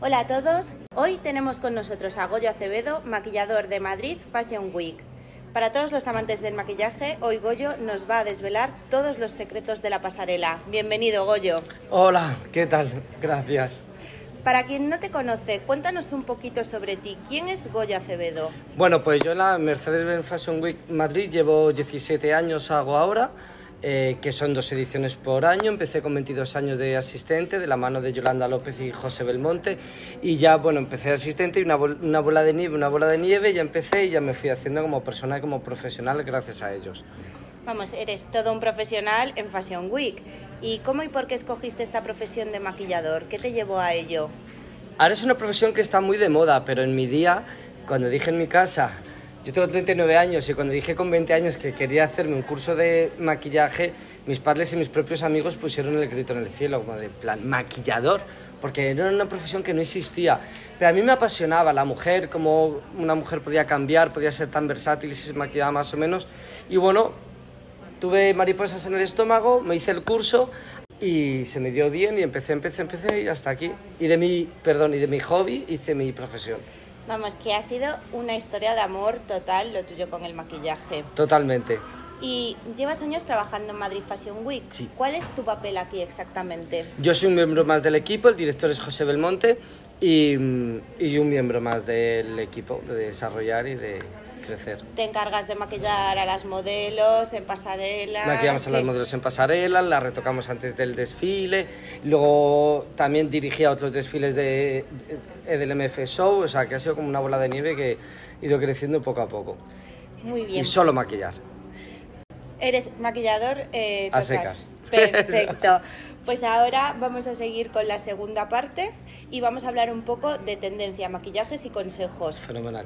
Hola a todos, hoy tenemos con nosotros a Goyo Acevedo, maquillador de Madrid Fashion Week. Para todos los amantes del maquillaje, hoy Goyo nos va a desvelar todos los secretos de la pasarela. Bienvenido, Goyo. Hola, ¿qué tal? Gracias. Para quien no te conoce, cuéntanos un poquito sobre ti. ¿Quién es Goyo Acevedo? Bueno, pues yo en la Mercedes-Benz Fashion Week Madrid llevo 17 años, hago ahora. Eh, que son dos ediciones por año. Empecé con 22 años de asistente, de la mano de Yolanda López y José Belmonte. Y ya, bueno, empecé de asistente y una, una bola de nieve, una bola de nieve, ya empecé y ya me fui haciendo como persona y como profesional gracias a ellos. Vamos, eres todo un profesional en Fashion Week. ¿Y cómo y por qué escogiste esta profesión de maquillador? ¿Qué te llevó a ello? Ahora es una profesión que está muy de moda, pero en mi día, cuando dije en mi casa, yo tengo 39 años y cuando dije con 20 años que quería hacerme un curso de maquillaje, mis padres y mis propios amigos pusieron el grito en el cielo, como de plan, maquillador, porque era una profesión que no existía. Pero a mí me apasionaba la mujer, cómo una mujer podía cambiar, podía ser tan versátil y se maquillaba más o menos. Y bueno, tuve mariposas en el estómago, me hice el curso y se me dio bien y empecé, empecé, empecé y hasta aquí. Y de mi, perdón, y de mi hobby hice mi profesión. Vamos, que ha sido una historia de amor total lo tuyo con el maquillaje. Totalmente. Y llevas años trabajando en Madrid Fashion Week. Sí. ¿Cuál es tu papel aquí exactamente? Yo soy un miembro más del equipo, el director es José Belmonte y, y un miembro más del equipo de desarrollar y de crecer. Te encargas de maquillar a las modelos en pasarela. Maquillamos a las modelos en pasarela, las retocamos antes del desfile, luego también dirigía otros desfiles de, de- del MF Show, o sea que ha sido como una bola de nieve que ha ido creciendo poco a poco. Muy bien. Y solo maquillar. Eres maquillador eh, A secas. Perfecto. Pues ahora vamos a seguir con la segunda parte y vamos a hablar un poco de tendencia, maquillajes y consejos. Fenomenal.